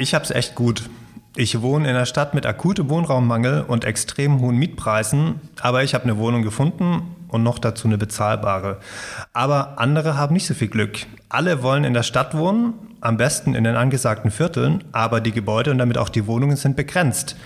Ich hab's echt gut. Ich wohne in einer Stadt mit akutem Wohnraummangel und extrem hohen Mietpreisen, aber ich habe eine Wohnung gefunden und noch dazu eine bezahlbare. Aber andere haben nicht so viel Glück. Alle wollen in der Stadt wohnen, am besten in den angesagten Vierteln, aber die Gebäude und damit auch die Wohnungen sind begrenzt.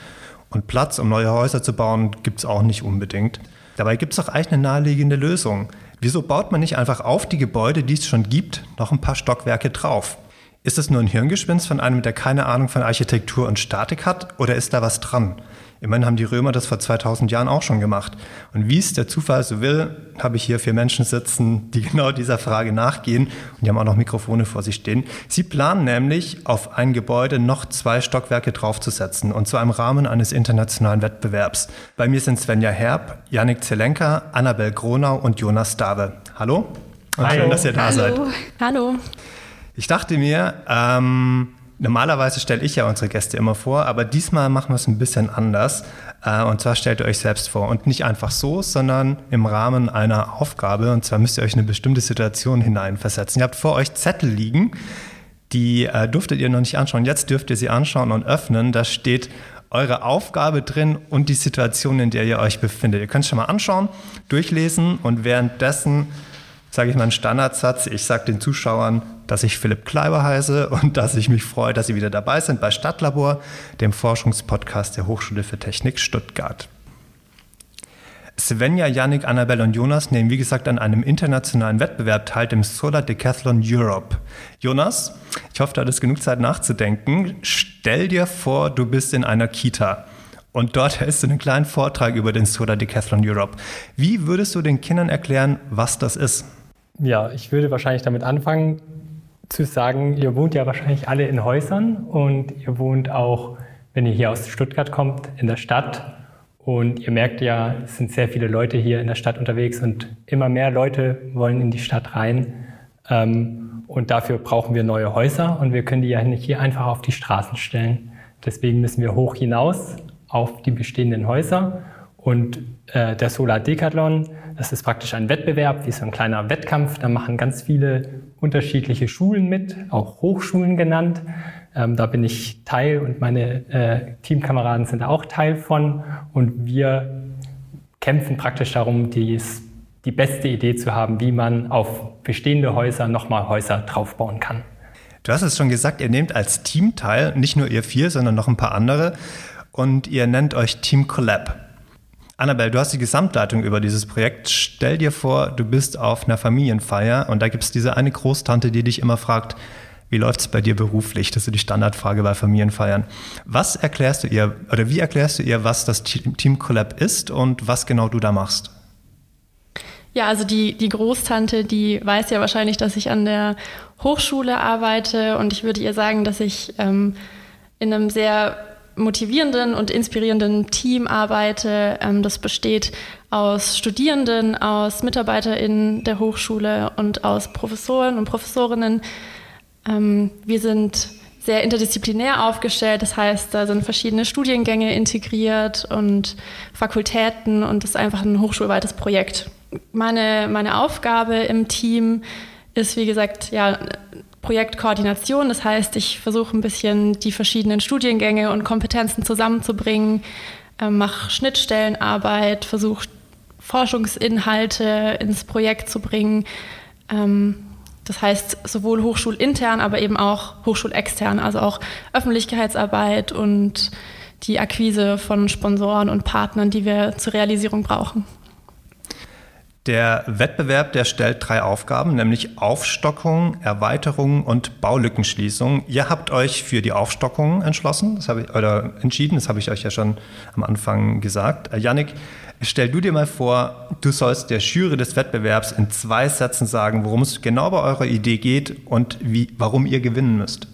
Und Platz, um neue Häuser zu bauen, gibt es auch nicht unbedingt. Dabei gibt es auch eigentlich eine naheliegende Lösung. Wieso baut man nicht einfach auf die Gebäude, die es schon gibt, noch ein paar Stockwerke drauf? Ist das nur ein Hirngespinst von einem, der keine Ahnung von Architektur und Statik hat, oder ist da was dran? Immerhin haben die Römer das vor 2000 Jahren auch schon gemacht. Und wie es der Zufall so will, habe ich hier vier Menschen sitzen, die genau dieser Frage nachgehen. Und die haben auch noch Mikrofone vor sich stehen. Sie planen nämlich, auf ein Gebäude noch zwei Stockwerke draufzusetzen. Und zwar im Rahmen eines internationalen Wettbewerbs. Bei mir sind Svenja Herb, Yannick Zelenka, Annabel Gronau und Jonas Dave. Hallo. Und Hallo. schön, dass ihr da Hallo. seid. Hallo. Ich dachte mir, ähm, normalerweise stelle ich ja unsere Gäste immer vor, aber diesmal machen wir es ein bisschen anders. Äh, und zwar stellt ihr euch selbst vor. Und nicht einfach so, sondern im Rahmen einer Aufgabe. Und zwar müsst ihr euch in eine bestimmte Situation hineinversetzen. Ihr habt vor euch Zettel liegen, die äh, durftet ihr noch nicht anschauen. Jetzt dürft ihr sie anschauen und öffnen. Da steht eure Aufgabe drin und die Situation, in der ihr euch befindet. Ihr könnt es schon mal anschauen, durchlesen und währenddessen sage ich mal einen Standardsatz. Ich sage den Zuschauern, dass ich Philipp Kleiber heiße und dass ich mich freue, dass Sie wieder dabei sind bei Stadtlabor, dem Forschungspodcast der Hochschule für Technik Stuttgart. Svenja, Yannick, Annabelle und Jonas nehmen, wie gesagt, an einem internationalen Wettbewerb teil, dem Solar Decathlon Europe. Jonas, ich hoffe, du hattest genug Zeit nachzudenken. Stell dir vor, du bist in einer Kita. Und dort hältst du einen kleinen Vortrag über den Solar Decathlon Europe. Wie würdest du den Kindern erklären, was das ist? Ja, ich würde wahrscheinlich damit anfangen zu sagen, ihr wohnt ja wahrscheinlich alle in Häusern und ihr wohnt auch, wenn ihr hier aus Stuttgart kommt, in der Stadt. Und ihr merkt ja, es sind sehr viele Leute hier in der Stadt unterwegs und immer mehr Leute wollen in die Stadt rein. Ähm, und dafür brauchen wir neue Häuser und wir können die ja nicht hier einfach auf die Straßen stellen. Deswegen müssen wir hoch hinaus auf die bestehenden Häuser. Und äh, der Solar Decathlon, das ist praktisch ein Wettbewerb, wie so ein kleiner Wettkampf. Da machen ganz viele unterschiedliche Schulen mit, auch Hochschulen genannt. Ähm, da bin ich Teil und meine äh, Teamkameraden sind auch Teil von. Und wir kämpfen praktisch darum, dies, die beste Idee zu haben, wie man auf bestehende Häuser nochmal Häuser draufbauen kann. Du hast es schon gesagt, ihr nehmt als Team teil, nicht nur ihr vier, sondern noch ein paar andere. Und ihr nennt euch Team Collab. Annabelle, du hast die Gesamtleitung über dieses Projekt. Stell dir vor, du bist auf einer Familienfeier und da gibt es diese eine Großtante, die dich immer fragt, wie läuft es bei dir beruflich? Das ist die Standardfrage bei Familienfeiern. Was erklärst du ihr oder wie erklärst du ihr, was das Team Collab ist und was genau du da machst? Ja, also die, die Großtante, die weiß ja wahrscheinlich, dass ich an der Hochschule arbeite und ich würde ihr sagen, dass ich ähm, in einem sehr motivierenden und inspirierenden Team arbeite. Ähm, das besteht aus Studierenden, aus MitarbeiterInnen der Hochschule und aus Professoren und Professorinnen. Ähm, wir sind sehr interdisziplinär aufgestellt, das heißt, da sind verschiedene Studiengänge integriert und Fakultäten und das ist einfach ein hochschulweites Projekt. Meine, meine Aufgabe im Team ist, wie gesagt, ja, Projektkoordination. Das heißt, ich versuche ein bisschen die verschiedenen Studiengänge und Kompetenzen zusammenzubringen, äh, mache Schnittstellenarbeit, versuche Forschungsinhalte ins Projekt zu bringen. Ähm, das heißt, sowohl hochschulintern, aber eben auch hochschulextern, also auch Öffentlichkeitsarbeit und die Akquise von Sponsoren und Partnern, die wir zur Realisierung brauchen. Der Wettbewerb, der stellt drei Aufgaben, nämlich Aufstockung, Erweiterung und Baulückenschließung. Ihr habt euch für die Aufstockung entschlossen, das habe ich, oder entschieden, das habe ich euch ja schon am Anfang gesagt. Äh, Yannick, stell du dir mal vor, du sollst der Jury des Wettbewerbs in zwei Sätzen sagen, worum es genau bei eurer Idee geht und wie, warum ihr gewinnen müsst.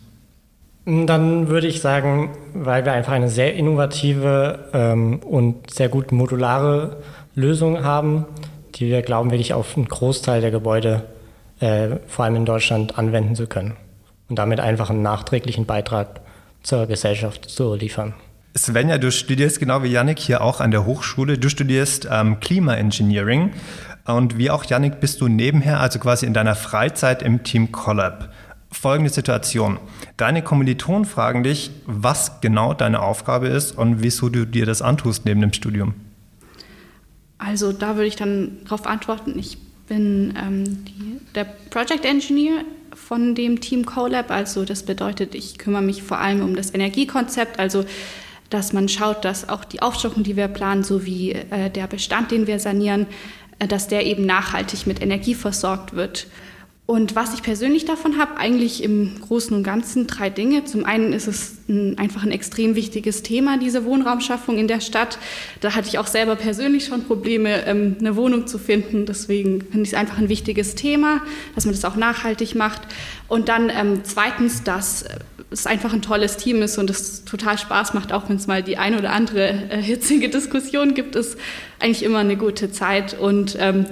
Dann würde ich sagen, weil wir einfach eine sehr innovative ähm, und sehr gut modulare Lösung haben, die wir glauben, wirklich auf einen Großteil der Gebäude, äh, vor allem in Deutschland, anwenden zu können. Und damit einfach einen nachträglichen Beitrag zur Gesellschaft zu liefern. Svenja, du studierst genau wie Yannick hier auch an der Hochschule. Du studierst ähm, Klimaengineering. Und wie auch Yannick bist du nebenher, also quasi in deiner Freizeit im Team Collab. folgende Situation. Deine Kommilitonen fragen dich, was genau deine Aufgabe ist und wieso du dir das antust neben dem Studium. Also da würde ich dann darauf antworten, ich bin ähm, die, der Project Engineer von dem Team CoLab. Also das bedeutet, ich kümmere mich vor allem um das Energiekonzept, also dass man schaut, dass auch die Aufstockung, die wir planen, sowie äh, der Bestand, den wir sanieren, äh, dass der eben nachhaltig mit Energie versorgt wird. Und was ich persönlich davon habe, eigentlich im Großen und Ganzen drei Dinge. Zum einen ist es ein, einfach ein extrem wichtiges Thema, diese Wohnraumschaffung in der Stadt. Da hatte ich auch selber persönlich schon Probleme, ähm, eine Wohnung zu finden. Deswegen finde ich es einfach ein wichtiges Thema, dass man das auch nachhaltig macht. Und dann ähm, zweitens, dass es einfach ein tolles Team ist und es total Spaß macht, auch wenn es mal die ein oder andere äh, hitzige Diskussion gibt, ist eigentlich immer eine gute Zeit. Und ähm,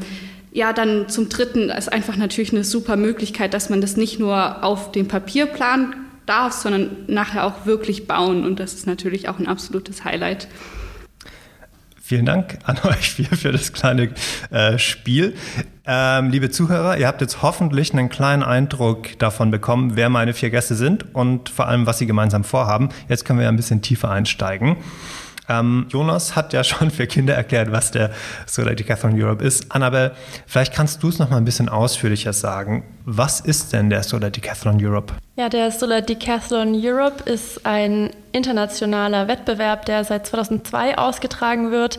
ja, dann zum Dritten ist einfach natürlich eine super Möglichkeit, dass man das nicht nur auf dem Papier planen darf, sondern nachher auch wirklich bauen. Und das ist natürlich auch ein absolutes Highlight. Vielen Dank an euch vier für das kleine äh, Spiel. Ähm, liebe Zuhörer, ihr habt jetzt hoffentlich einen kleinen Eindruck davon bekommen, wer meine vier Gäste sind und vor allem, was sie gemeinsam vorhaben. Jetzt können wir ein bisschen tiefer einsteigen. Ähm, Jonas hat ja schon für Kinder erklärt, was der Solar Decathlon Europe ist. Annabelle, vielleicht kannst du es noch mal ein bisschen ausführlicher sagen. Was ist denn der Solar Decathlon Europe? Ja, der Solar Decathlon Europe ist ein internationaler Wettbewerb, der seit 2002 ausgetragen wird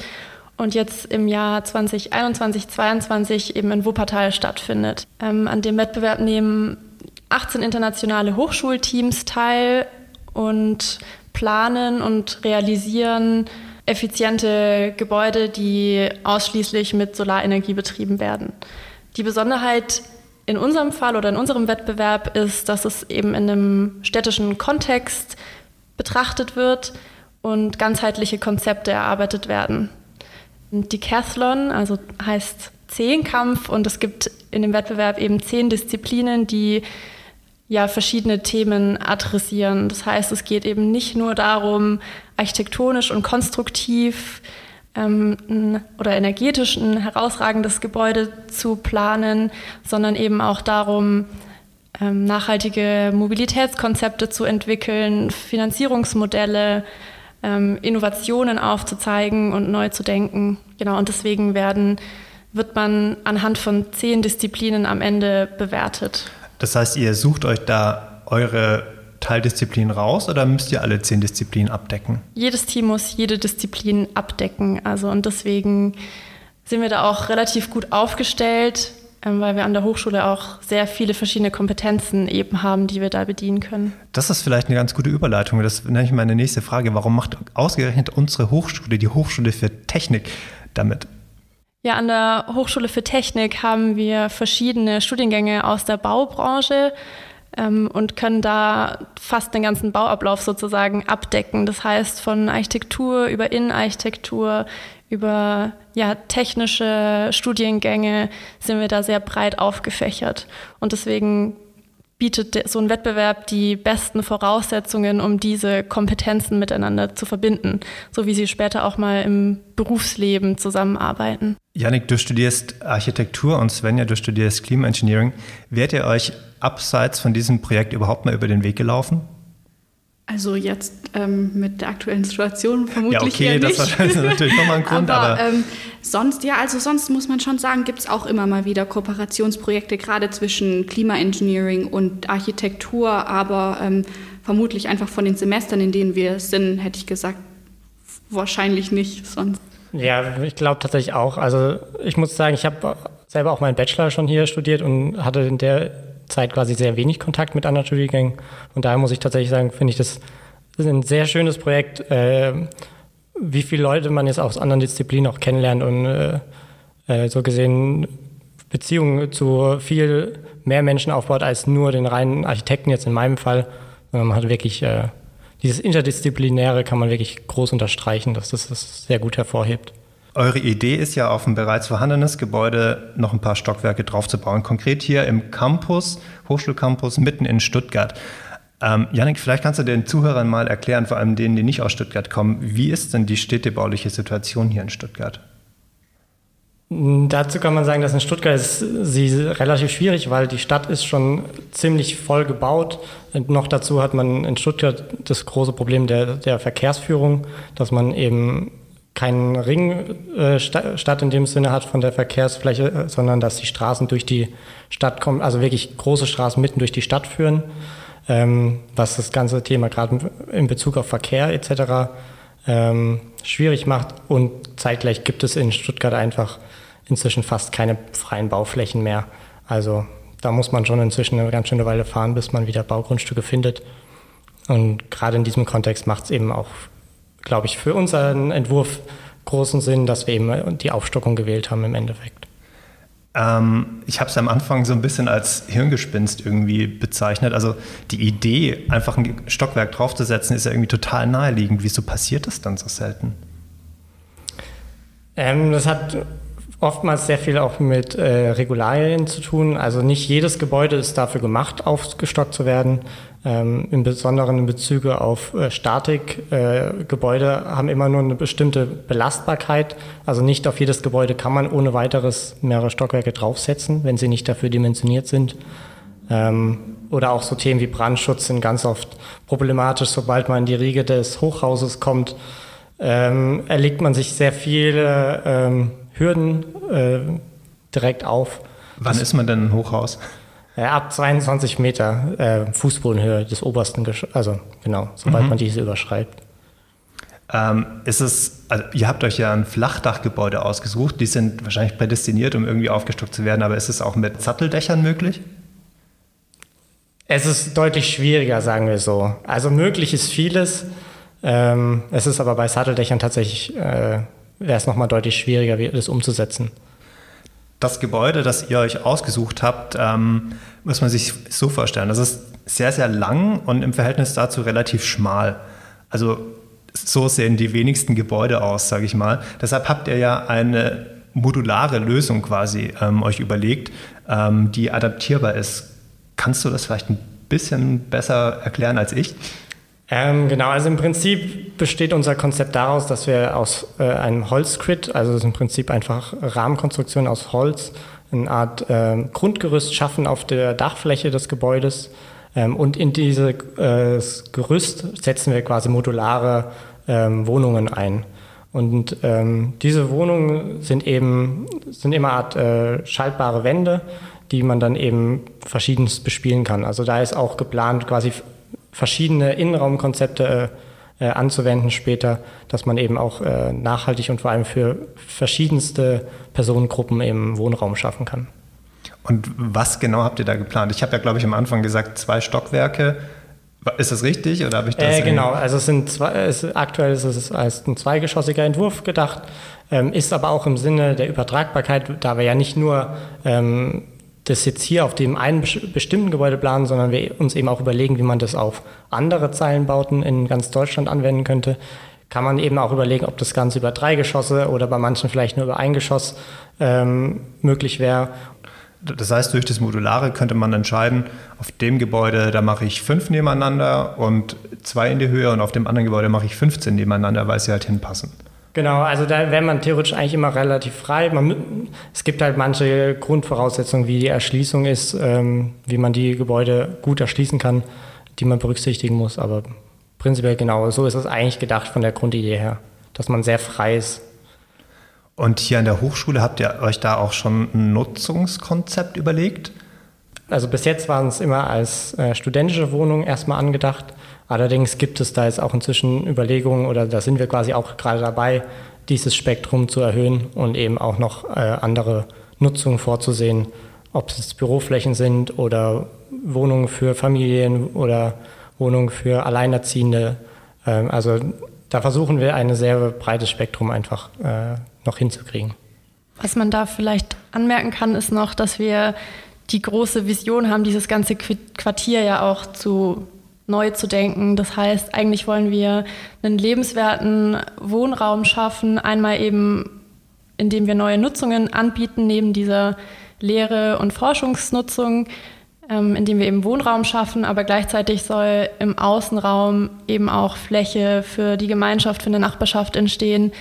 und jetzt im Jahr 2021, 2022 eben in Wuppertal stattfindet. Ähm, an dem Wettbewerb nehmen 18 internationale Hochschulteams teil und planen und realisieren effiziente Gebäude, die ausschließlich mit Solarenergie betrieben werden. Die Besonderheit in unserem Fall oder in unserem Wettbewerb ist, dass es eben in einem städtischen Kontext betrachtet wird und ganzheitliche Konzepte erarbeitet werden. Decathlon, also heißt Zehnkampf und es gibt in dem Wettbewerb eben zehn Disziplinen, die ja verschiedene Themen adressieren. Das heißt, es geht eben nicht nur darum, architektonisch und konstruktiv ähm, oder energetisch ein herausragendes Gebäude zu planen, sondern eben auch darum, ähm, nachhaltige Mobilitätskonzepte zu entwickeln, Finanzierungsmodelle, ähm, Innovationen aufzuzeigen und neu zu denken. Genau, und deswegen werden, wird man anhand von zehn Disziplinen am Ende bewertet. Das heißt, ihr sucht euch da eure Teildisziplin raus oder müsst ihr alle zehn Disziplinen abdecken? Jedes Team muss jede Disziplin abdecken. Also und deswegen sind wir da auch relativ gut aufgestellt, ähm, weil wir an der Hochschule auch sehr viele verschiedene Kompetenzen eben haben, die wir da bedienen können. Das ist vielleicht eine ganz gute Überleitung. Das nenne ich meine nächste Frage. Warum macht ausgerechnet unsere Hochschule, die Hochschule für Technik, damit? Ja, an der Hochschule für Technik haben wir verschiedene Studiengänge aus der Baubranche ähm, und können da fast den ganzen Bauablauf sozusagen abdecken. Das heißt, von Architektur über Innenarchitektur, über ja, technische Studiengänge sind wir da sehr breit aufgefächert. Und deswegen bietet so ein Wettbewerb die besten Voraussetzungen, um diese Kompetenzen miteinander zu verbinden, so wie sie später auch mal im Berufsleben zusammenarbeiten. Janik, du studierst Architektur und Svenja, du studierst Klimaengineering. Wärt ihr euch abseits von diesem Projekt überhaupt mal über den Weg gelaufen? Also jetzt ähm, mit der aktuellen Situation vermutlich ja, okay, eher nicht. das ist natürlich nochmal ein Grund, aber, aber ähm, sonst ja, also sonst muss man schon sagen, gibt es auch immer mal wieder Kooperationsprojekte gerade zwischen Klimaengineering und Architektur, aber ähm, vermutlich einfach von den Semestern, in denen wir sind, hätte ich gesagt, wahrscheinlich nicht sonst. Ja, ich glaube tatsächlich auch. Also ich muss sagen, ich habe selber auch meinen Bachelor schon hier studiert und hatte in der Zeit quasi sehr wenig Kontakt mit anderen Studiengängen. Und daher muss ich tatsächlich sagen, finde ich das, das ist ein sehr schönes Projekt, äh, wie viele Leute man jetzt aus anderen Disziplinen auch kennenlernt und äh, äh, so gesehen Beziehungen zu viel mehr Menschen aufbaut als nur den reinen Architekten jetzt in meinem Fall. Man hat wirklich äh, dieses Interdisziplinäre kann man wirklich groß unterstreichen, dass das das sehr gut hervorhebt. Eure Idee ist ja, auf ein bereits vorhandenes Gebäude noch ein paar Stockwerke draufzubauen. Konkret hier im Campus, Hochschulcampus mitten in Stuttgart. Ähm, Janik, vielleicht kannst du den Zuhörern mal erklären, vor allem denen, die nicht aus Stuttgart kommen, wie ist denn die städtebauliche Situation hier in Stuttgart? Dazu kann man sagen, dass in Stuttgart ist sie relativ schwierig, weil die Stadt ist schon ziemlich voll gebaut. Und noch dazu hat man in Stuttgart das große Problem der, der Verkehrsführung, dass man eben keinen Ring äh, Stadt in dem Sinne hat von der Verkehrsfläche, sondern dass die Straßen durch die Stadt kommen, also wirklich große Straßen mitten durch die Stadt führen, ähm, was das ganze Thema gerade in Bezug auf Verkehr etc. Ähm, schwierig macht. Und zeitgleich gibt es in Stuttgart einfach inzwischen fast keine freien Bauflächen mehr. Also da muss man schon inzwischen eine ganz schöne Weile fahren, bis man wieder Baugrundstücke findet. Und gerade in diesem Kontext macht es eben auch glaube ich, für unseren Entwurf großen Sinn, dass wir eben die Aufstockung gewählt haben im Endeffekt. Ähm, ich habe es am Anfang so ein bisschen als Hirngespinst irgendwie bezeichnet. Also die Idee, einfach ein Stockwerk draufzusetzen, ist ja irgendwie total naheliegend. Wieso passiert das dann so selten? Ähm, das hat oftmals sehr viel auch mit äh, Regularien zu tun. Also nicht jedes Gebäude ist dafür gemacht, aufgestockt zu werden. Ähm, Im Besonderen in Bezüge auf äh, Statik. Äh, Gebäude haben immer nur eine bestimmte Belastbarkeit. Also nicht auf jedes Gebäude kann man ohne weiteres mehrere Stockwerke draufsetzen, wenn sie nicht dafür dimensioniert sind. Ähm, oder auch so Themen wie Brandschutz sind ganz oft problematisch. Sobald man in die Riege des Hochhauses kommt, ähm, erlegt man sich sehr viele ähm, Hürden äh, direkt auf. Wann ist man denn ein Hochhaus? Äh, ab 22 Meter äh, Fußbodenhöhe des obersten, Gesch also genau, sobald mhm. man diese überschreibt. Ähm, ist es, also ihr habt euch ja ein Flachdachgebäude ausgesucht, die sind wahrscheinlich prädestiniert, um irgendwie aufgestockt zu werden, aber ist es auch mit Satteldächern möglich? Es ist deutlich schwieriger, sagen wir so. Also möglich ist vieles. Ähm, es ist aber bei Satteldächern tatsächlich, äh, wäre es nochmal deutlich schwieriger, das umzusetzen. Das Gebäude, das ihr euch ausgesucht habt, ähm, muss man sich so vorstellen. Das ist sehr, sehr lang und im Verhältnis dazu relativ schmal. Also so sehen die wenigsten Gebäude aus, sage ich mal. Deshalb habt ihr ja eine modulare Lösung quasi ähm, euch überlegt, ähm, die adaptierbar ist. Kannst du das vielleicht ein bisschen besser erklären als ich? Ähm, genau, also im Prinzip besteht unser Konzept daraus, dass wir aus äh, einem Holzcrit, also das ist im Prinzip einfach Rahmenkonstruktion aus Holz, eine Art äh, Grundgerüst schaffen auf der Dachfläche des Gebäudes. Ähm, und in dieses äh, Gerüst setzen wir quasi modulare ähm, Wohnungen ein. Und ähm, diese Wohnungen sind eben sind immer Art äh, schaltbare Wände, die man dann eben verschiedenes bespielen kann. Also da ist auch geplant, quasi verschiedene Innenraumkonzepte äh, äh, anzuwenden später, dass man eben auch äh, nachhaltig und vor allem für verschiedenste Personengruppen eben Wohnraum schaffen kann. Und was genau habt ihr da geplant? Ich habe ja, glaube ich, am Anfang gesagt, zwei Stockwerke. Ist das richtig oder habe ich das? Äh, genau, also es sind zwei, es, aktuell ist es als ein zweigeschossiger Entwurf gedacht, ähm, ist aber auch im Sinne der Übertragbarkeit, da wir ja nicht nur ähm, das jetzt hier auf dem einen bestimmten Gebäude planen, sondern wir uns eben auch überlegen, wie man das auf andere Zeilenbauten in ganz Deutschland anwenden könnte, kann man eben auch überlegen, ob das Ganze über drei Geschosse oder bei manchen vielleicht nur über ein Geschoss ähm, möglich wäre. Das heißt, durch das Modulare könnte man entscheiden, auf dem Gebäude, da mache ich fünf nebeneinander und zwei in die Höhe und auf dem anderen Gebäude mache ich 15 nebeneinander, weil sie halt hinpassen. Genau, also da wäre man theoretisch eigentlich immer relativ frei. Man, es gibt halt manche Grundvoraussetzungen, wie die Erschließung ist, ähm, wie man die Gebäude gut erschließen kann, die man berücksichtigen muss. Aber prinzipiell genau, so ist es eigentlich gedacht von der Grundidee her, dass man sehr frei ist. Und hier an der Hochschule habt ihr euch da auch schon ein Nutzungskonzept überlegt? Also bis jetzt waren es immer als äh, studentische Wohnung erstmal angedacht. Allerdings gibt es da jetzt auch inzwischen Überlegungen oder da sind wir quasi auch gerade dabei, dieses Spektrum zu erhöhen und eben auch noch äh, andere Nutzungen vorzusehen, ob es Büroflächen sind oder Wohnungen für Familien oder Wohnungen für Alleinerziehende. Ähm, also da versuchen wir ein sehr breites Spektrum einfach äh, noch hinzukriegen. Was man da vielleicht anmerken kann, ist noch, dass wir die große Vision haben, dieses ganze Quartier ja auch zu neu zu denken. Das heißt, eigentlich wollen wir einen lebenswerten Wohnraum schaffen, einmal eben, indem wir neue Nutzungen anbieten, neben dieser Lehre- und Forschungsnutzung, ähm, indem wir eben Wohnraum schaffen, aber gleichzeitig soll im Außenraum eben auch Fläche für die Gemeinschaft, für eine Nachbarschaft entstehen.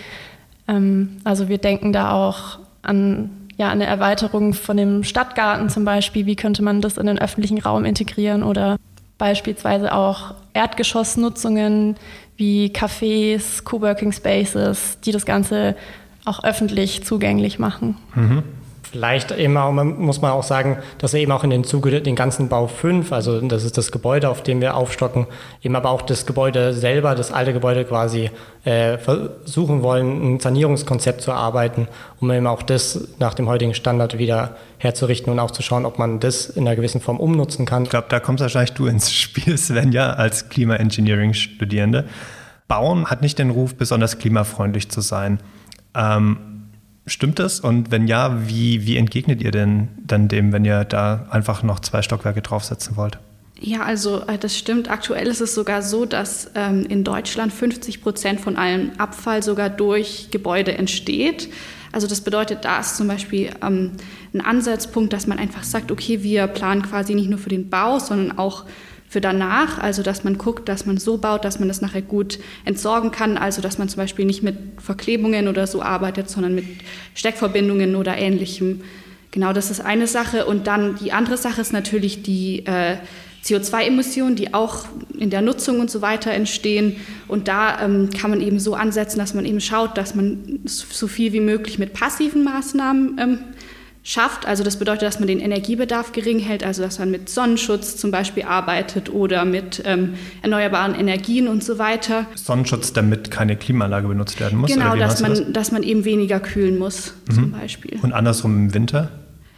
Ähm, also wir denken da auch an ja, eine Erweiterung von dem Stadtgarten zum Beispiel. Wie könnte man das in den öffentlichen Raum integrieren oder beispielsweise auch Erdgeschossnutzungen wie Cafés, Coworking Spaces, die das Ganze auch öffentlich zugänglich machen. Mhm. Vielleicht eben auch, muss man auch sagen, dass eben auch in den Zuge den ganzen Bau 5, also das ist das Gebäude, auf dem wir aufstocken, eben aber auch das Gebäude selber, das alte Gebäude quasi äh, versuchen wollen, ein Sanierungskonzept zu arbeiten, um eben auch das nach dem heutigen Standard wieder herzurichten und auch zu schauen, ob man das in einer gewissen Form umnutzen kann. Ich glaube, da kommst wahrscheinlich du ins Spiel, Svenja, als Klima-Engineering-Studierende. Bauen hat nicht den Ruf, besonders klimafreundlich zu sein. Ähm, Stimmt das? Und wenn ja, wie, wie entgegnet ihr denn dann dem, wenn ihr da einfach noch zwei Stockwerke draufsetzen wollt? Ja, also äh, das stimmt. Aktuell ist es sogar so, dass ähm, in Deutschland 50 Prozent von allem Abfall sogar durch Gebäude entsteht. Also das bedeutet, da ist zum Beispiel ähm, ein Ansatzpunkt, dass man einfach sagt, okay, wir planen quasi nicht nur für den Bau, sondern auch für danach, also dass man guckt, dass man so baut, dass man das nachher gut entsorgen kann, also dass man zum Beispiel nicht mit Verklebungen oder so arbeitet, sondern mit Steckverbindungen oder ähnlichem. Genau, das ist eine Sache. Und dann die andere Sache ist natürlich die äh, CO2-Emissionen, die auch in der Nutzung und so weiter entstehen. Und da ähm, kann man eben so ansetzen, dass man eben schaut, dass man so viel wie möglich mit passiven Maßnahmen ähm, schafft. Also das bedeutet, dass man den Energiebedarf gering hält, also dass man mit Sonnenschutz zum Beispiel arbeitet oder mit ähm, erneuerbaren Energien und so weiter. Sonnenschutz, damit keine Klimaanlage benutzt werden muss? Genau, dass man, das? dass man eben weniger kühlen muss mhm. zum Beispiel. Und andersrum im Winter?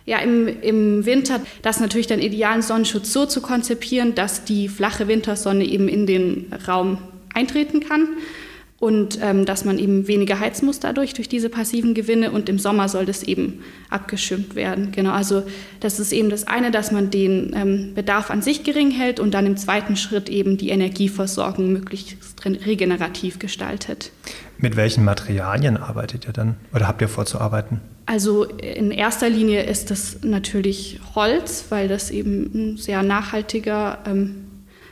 Ja, im, im Winter, das natürlich den idealen Sonnenschutz so zu konzipieren, dass die flache Wintersonne eben in den Raum eintreten kann und ähm, dass man eben weniger heizen muss dadurch, durch diese passiven Gewinne und im Sommer soll das eben abgeschirmt werden. Genau, also das ist eben das eine, dass man den ähm, Bedarf an sich gering hält und dann im zweiten Schritt eben die Energieversorgung möglichst regenerativ gestaltet. Mit welchen Materialien arbeitet ihr dann oder habt ihr vorzuarbeiten? Also in erster Linie ist das natürlich Holz, weil das eben ein sehr nachhaltiger ähm,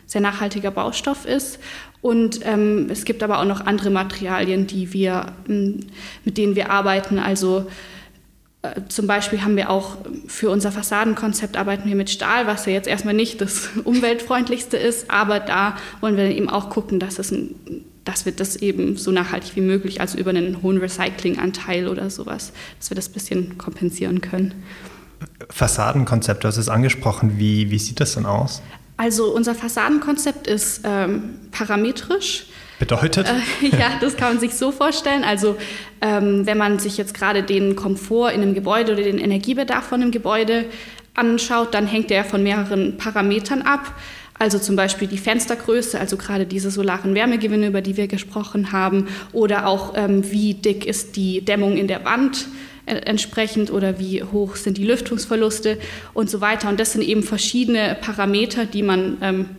sehr nachhaltiger Baustoff ist. Und ähm, es gibt aber auch noch andere Materialien, die wir, ähm, mit denen wir arbeiten. Also äh, zum Beispiel haben wir auch für unser Fassadenkonzept arbeiten wir mit Stahl, was ja jetzt erstmal nicht das umweltfreundlichste ist, aber da wollen wir eben auch gucken, dass es ein dass wir das eben so nachhaltig wie möglich, also über einen hohen Recyclinganteil oder sowas, dass wir das ein bisschen kompensieren können. Fassadenkonzept, du hast es angesprochen. Wie, wie sieht das denn aus? Also unser Fassadenkonzept ist ähm, parametrisch. Bedeutet? Äh, ja, das kann man sich so vorstellen. Also ähm, wenn man sich jetzt gerade den Komfort in einem Gebäude oder den Energiebedarf von einem Gebäude anschaut, dann hängt der von mehreren Parametern ab. Also zum Beispiel die Fenstergröße, also gerade diese solaren Wärmegewinne, über die wir gesprochen haben, oder auch ähm, wie dick ist die Dämmung in der Wand entsprechend oder wie hoch sind die Lüftungsverluste und so weiter. Und das sind eben verschiedene Parameter, die man ähm,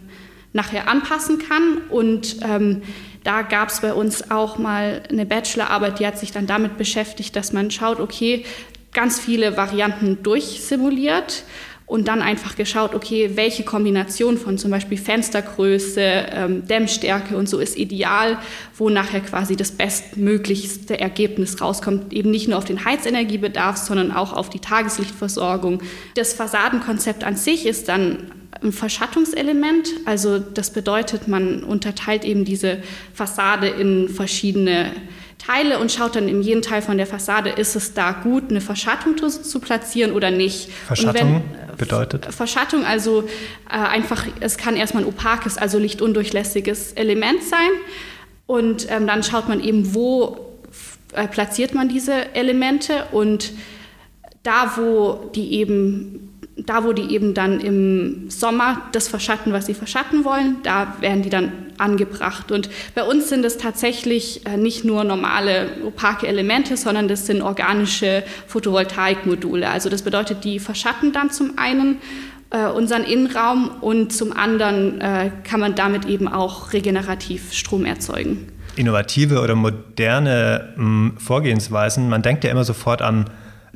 nachher anpassen kann. Und ähm, da gab es bei uns auch mal eine Bachelorarbeit, die hat sich dann damit beschäftigt, dass man schaut, okay, ganz viele Varianten durchsimuliert und dann einfach geschaut, okay, welche Kombination von zum Beispiel Fenstergröße, ähm, Dämmstärke und so ist ideal, wo nachher quasi das bestmöglichste Ergebnis rauskommt. Eben nicht nur auf den Heizenergiebedarf, sondern auch auf die Tageslichtversorgung. Das Fassadenkonzept an sich ist dann ein Verschattungselement. Also das bedeutet, man unterteilt eben diese Fassade in verschiedene Teile und schaut dann in jeden Teil von der Fassade, ist es da gut, eine Verschattung zu, zu platzieren oder nicht. Verschattung bedeutet? Verschattung, also äh, einfach, es kann erstmal ein opakes, also lichtundurchlässiges Element sein. Und ähm, dann schaut man eben, wo äh, platziert man diese Elemente und da, wo die eben da, wo die eben dann im Sommer das verschatten, was sie verschatten wollen, da werden die dann angebracht. Und bei uns sind es tatsächlich äh, nicht nur normale opake Elemente, sondern das sind organische Photovoltaikmodule. Also das bedeutet, die verschatten dann zum einen äh, unseren Innenraum und zum anderen äh, kann man damit eben auch regenerativ Strom erzeugen. Innovative oder moderne mh, hm, Vorgehensweisen, man denkt ja immer sofort an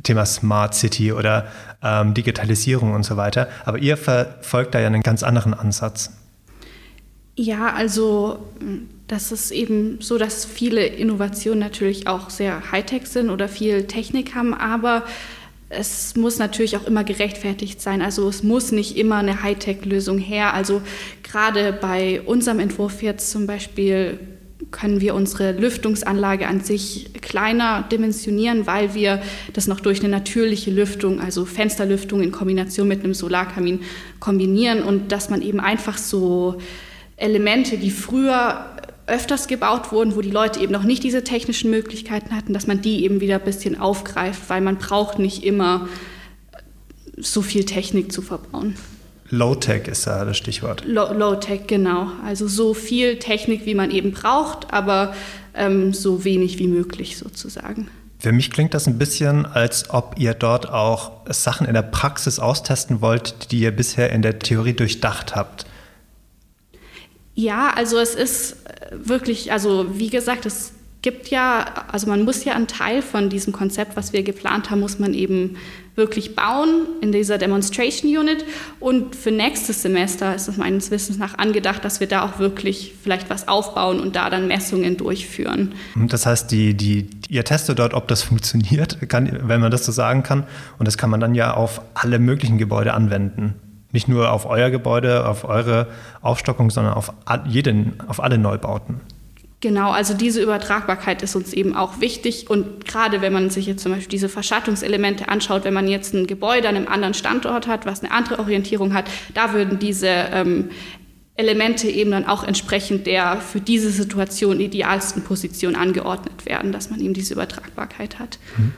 Thema Smart City oder ähm, Digitalisierung und so weiter. Aber ihr verfolgt da ja einen ganz anderen Ansatz. Ja, also das ist eben so, dass viele Innovationen natürlich auch sehr Hightech sind oder viel Technik haben, aber es muss natürlich auch immer gerechtfertigt sein. Also es muss nicht immer eine Hightech-Lösung her. Also gerade bei unserem Entwurf jetzt zum Beispiel können wir unsere Lüftungsanlage an sich kleiner dimensionieren, weil wir das noch durch eine natürliche Lüftung, also Fensterlüftung in Kombination mit einem Solarkamin kombinieren und dass man eben einfach so Elemente, die früher öfters gebaut wurden, wo die Leute eben noch nicht diese technischen Möglichkeiten hatten, dass man die eben wieder ein bisschen aufgreift, weil man braucht nicht immer so viel Technik zu verbauen. Low-Tech ist da das Stichwort. Low-Tech, genau. Also so viel Technik, wie man eben braucht, aber ähm, so wenig wie möglich sozusagen. Für mich klingt das ein bisschen, als ob ihr dort auch Sachen in der Praxis austesten wollt, die ihr bisher in der Theorie durchdacht habt. Ja, also es ist wirklich, also wie gesagt, es gibt ja, also man muss ja einen Teil von diesem Konzept, was wir geplant haben, muss man eben wirklich bauen in dieser Demonstration Unit. Und für nächstes Semester ist es meines Wissens nach angedacht, dass wir da auch wirklich vielleicht was aufbauen und da dann Messungen durchführen. Das heißt, die, die, ihr testet dort, ob das funktioniert, kann, wenn man das so sagen kann. Und das kann man dann ja auf alle möglichen Gebäude anwenden. Nicht nur auf euer Gebäude, auf eure Aufstockung, sondern auf, jeden, auf alle Neubauten. Genau, also diese Übertragbarkeit ist uns eben auch wichtig. Und gerade wenn man sich jetzt zum Beispiel diese Verschattungselemente anschaut, wenn man jetzt ein Gebäude an einem anderen Standort hat, was eine andere Orientierung hat, da würden diese ähm, Elemente eben dann auch entsprechend der für diese Situation idealsten Position angeordnet werden, dass man eben diese Übertragbarkeit hat. Mhm.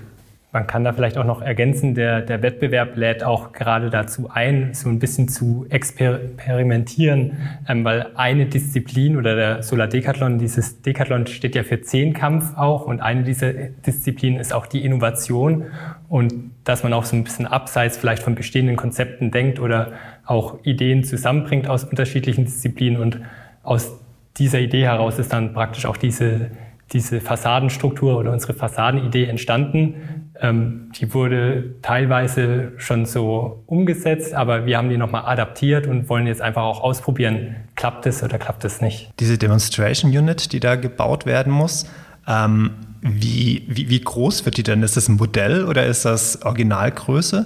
Man kann da vielleicht auch noch ergänzen, der, der Wettbewerb lädt auch gerade dazu ein, so ein bisschen zu experimentieren, ähm, weil eine Disziplin oder der Solar Decathlon, dieses Decathlon steht ja für Zehnkampf auch und eine dieser Disziplinen ist auch die Innovation und dass man auch so ein bisschen abseits vielleicht von bestehenden Konzepten denkt oder auch Ideen zusammenbringt aus unterschiedlichen Disziplinen und aus dieser Idee heraus ist dann praktisch auch diese diese Fassadenstruktur oder unsere Fassadenidee entstanden. Ähm, die wurde teilweise schon so umgesetzt, aber wir haben die nochmal adaptiert und wollen jetzt einfach auch ausprobieren, klappt es oder klappt es nicht. Diese Demonstration Unit, die da gebaut werden muss, ähm, wie, wie, wie groß wird die denn? Ist das ein Modell oder ist das Originalgröße?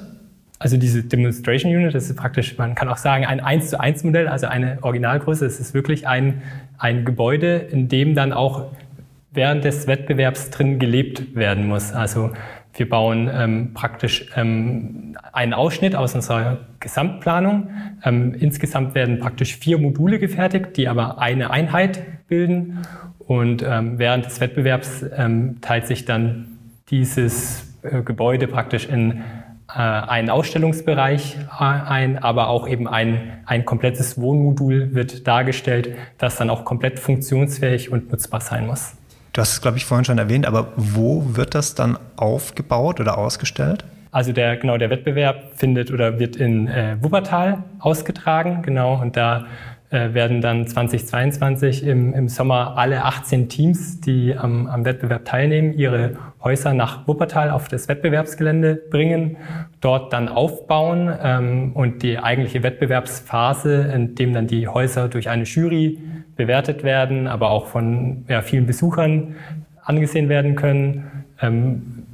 Also diese Demonstration Unit, das ist praktisch, man kann auch sagen, ein 1 zu 1 Modell, also eine Originalgröße. Es ist wirklich ein, ein Gebäude, in dem dann auch während des Wettbewerbs drin gelebt werden muss. Also wir bauen ähm, praktisch ähm, einen Ausschnitt aus unserer Gesamtplanung. Ähm, insgesamt werden praktisch vier Module gefertigt, die aber eine Einheit bilden. Und ähm, während des Wettbewerbs ähm, teilt sich dann dieses äh, Gebäude praktisch in äh, einen Ausstellungsbereich ein, aber auch eben ein, ein komplettes Wohnmodul wird dargestellt, das dann auch komplett funktionsfähig und nutzbar sein muss. Du hast es, glaube ich, vorhin schon erwähnt, aber wo wird das dann aufgebaut oder ausgestellt? Also der, genau, der Wettbewerb findet oder wird in äh, Wuppertal ausgetragen, genau, und da äh, werden dann 2022 im, im Sommer alle 18 Teams, die am, am Wettbewerb teilnehmen, ihre Häuser nach Wuppertal auf das Wettbewerbsgelände bringen, dort dann aufbauen ähm, und die eigentliche Wettbewerbsphase, in dem dann die Häuser durch eine Jury bewertet werden, aber auch von ja, vielen Besuchern angesehen werden können. Ähm,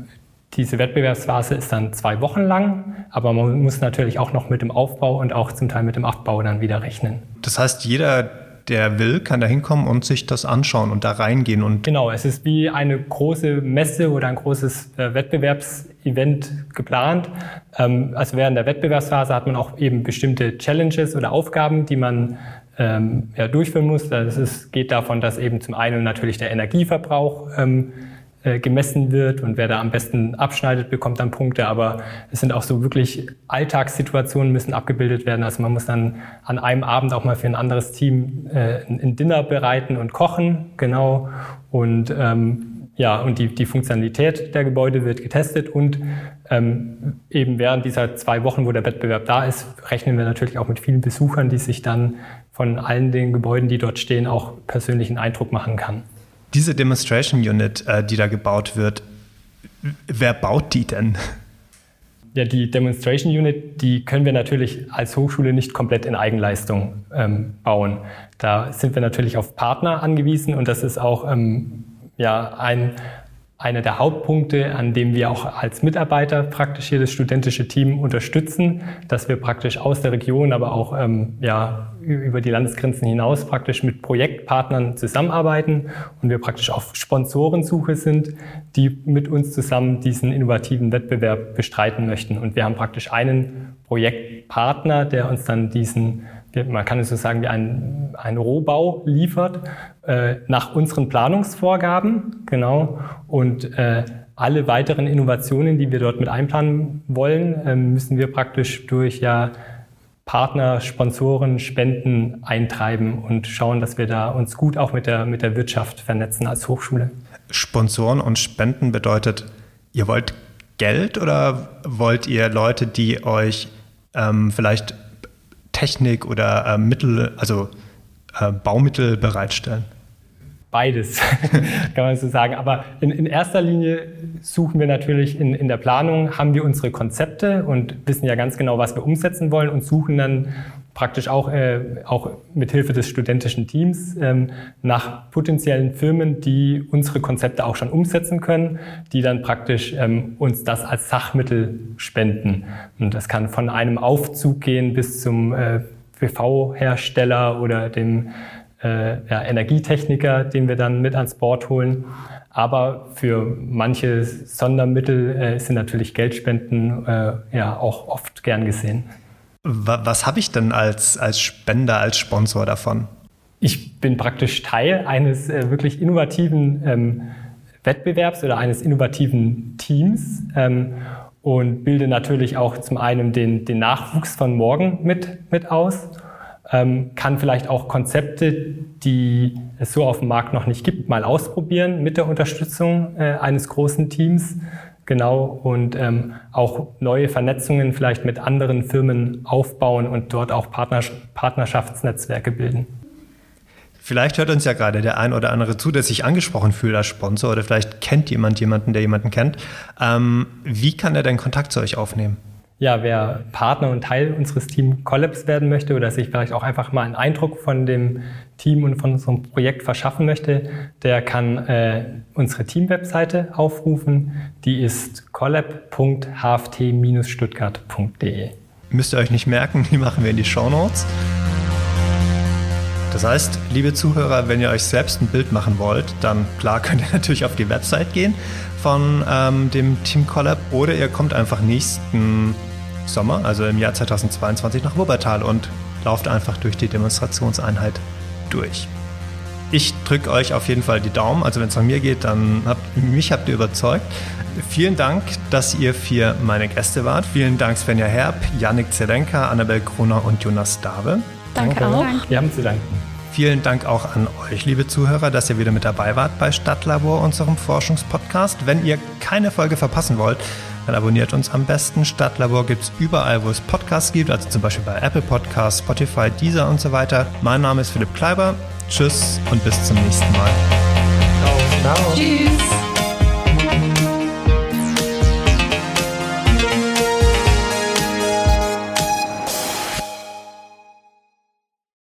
diese Wettbewerbsphase ist dann zwei Wochen lang, aber man muss natürlich auch noch mit dem Aufbau und auch zum Teil mit dem Abbau dann wieder rechnen. Das heißt, jeder, der will, kann da hinkommen und sich das anschauen und da reingehen. Und genau, es ist wie eine große Messe oder ein großes äh, Wettbewerbsevent geplant. Ähm, also während der Wettbewerbsphase hat man auch eben bestimmte Challenges oder Aufgaben, die man ähm, ja, durchführen muss. Das ist, geht davon, dass eben zum einen natürlich der Energieverbrauch ähm, äh, gemessen wird und wer da am besten abschneidet, bekommt dann Punkte. Aber es sind auch so wirklich Alltagssituationen müssen abgebildet werden. Also man muss dann an einem Abend auch mal für ein anderes Team äh, ein Dinner bereiten und kochen, genau. Und ähm, ja, und die, die Funktionalität der Gebäude wird getestet und ähm, eben während dieser zwei Wochen, wo der Wettbewerb da ist, rechnen wir natürlich auch mit vielen Besuchern, die sich dann von allen den Gebäuden, die dort stehen, auch persönlichen Eindruck machen kann. Diese Demonstration Unit, äh, die da gebaut wird, wer baut die denn? ja, die Demonstration Unit, die können wir natürlich als Hochschule nicht komplett in Eigenleistung ähm, bauen. Da sind wir natürlich auf Partner angewiesen und das ist auch ähm, ja, ein, einer der Hauptpunkte, an dem wir auch als Mitarbeiter praktisch hier das studentische Team unterstützen, dass wir praktisch aus der Region, aber auch ähm, ja, über die Landesgrenzen hinaus praktisch mit Projektpartnern zusammenarbeiten und wir praktisch auf Sponsorensuche sind, die mit uns zusammen diesen innovativen Wettbewerb bestreiten möchten. Und wir haben praktisch einen Projektpartner, der uns dann diesen man kann es so sagen, wie ein, ein Rohbau liefert, äh, nach unseren Planungsvorgaben, genau. Und äh, alle weiteren Innovationen, die wir dort mit einplanen wollen, äh, müssen wir praktisch durch ja Partner, Sponsoren, Spenden eintreiben und schauen, dass wir da uns gut auch mit der, mit der Wirtschaft vernetzen als Hochschule. Sponsoren und Spenden bedeutet, ihr wollt Geld oder wollt ihr Leute, die euch ähm, vielleicht Technik oder äh, Mittel, also äh, Baumittel bereitstellen? Beides, kann man so sagen. Aber in, in, erster Linie suchen wir natürlich in, in der Planung, haben wir unsere Konzepte und wissen ja ganz genau, was wir umsetzen wollen und suchen dann praktisch auch, äh, auch mit Hilfe des studentischen Teams ähm, nach potenziellen Firmen, die unsere Konzepte auch schon umsetzen können, die dann praktisch ähm, uns das als Sachmittel spenden. Und das kann von einem Aufzug gehen bis zum äh, PV-Hersteller oder dem äh, ja, Energietechniker, den wir dann mit ans Board holen. Aber für manche Sondermittel äh, sind natürlich Geldspenden äh, ja auch oft gern gesehen. Was habe ich denn als, als Spender, als Sponsor davon? Ich bin praktisch Teil eines äh, wirklich innovativen ähm, Wettbewerbs oder eines innovativen Teams ähm, und bilde natürlich auch zum einen den, den Nachwuchs von morgen mit, mit aus, ähm, kann vielleicht auch Konzepte, die es so auf dem Markt noch nicht gibt, mal ausprobieren mit der Unterstützung äh, eines großen Teams Genau, und ähm, auch neue Vernetzungen vielleicht mit anderen Firmen aufbauen und dort auch Partners Partnerschaftsnetzwerke bilden. Vielleicht hört uns ja gerade der ein oder andere zu, der sich angesprochen fühlt als Sponsor oder vielleicht kennt jemand jemanden, der jemanden kennt. Ähm, wie kann er denn Kontakt zu euch aufnehmen? ja, wer Partner und Teil unseres Team Collabs werden möchte oder sich vielleicht auch einfach mal einen Eindruck von dem Team und von unserem Projekt verschaffen möchte, der kann äh, unsere Team-Webseite aufrufen. Die ist collab.hft-stuttgart.de. Müsst ihr euch nicht merken, die machen wir in die Show Notes. Das heißt, liebe Zuhörer, wenn ihr euch selbst ein Bild machen wollt, dann klar könnt ihr natürlich auf die Website gehen von ähm, dem Team Collab oder ihr kommt einfach nächsten Sommer, also im Jahr 2022 nach Wuppertal und lauft einfach durch die Demonstrationseinheit durch. Ich drücke euch auf jeden Fall die Daumen. Also wenn es von mir geht, dann habt mich habt ihr überzeugt. Vielen Dank, dass ihr für meine Gäste wart. Vielen Dank Svenja Herb, Yannick Zelenka, Annabel Kroner und Jonas Dave. Danke, Danke auch. Wir haben zu danken. Vielen Dank auch an euch, liebe Zuhörer, dass ihr wieder mit dabei wart bei Stadtlabor, unserem Forschungspodcast. Wenn ihr keine Folge verpassen wollt, dann abonniert uns am besten. Stadtlabor gibt es überall, wo es Podcasts gibt, also zum Beispiel bei Apple Podcasts, Spotify, Deezer und so weiter. Mein Name ist Philipp Kleiber. Tschüss und bis zum nächsten Mal. Ciao. Ciao. Tschüss.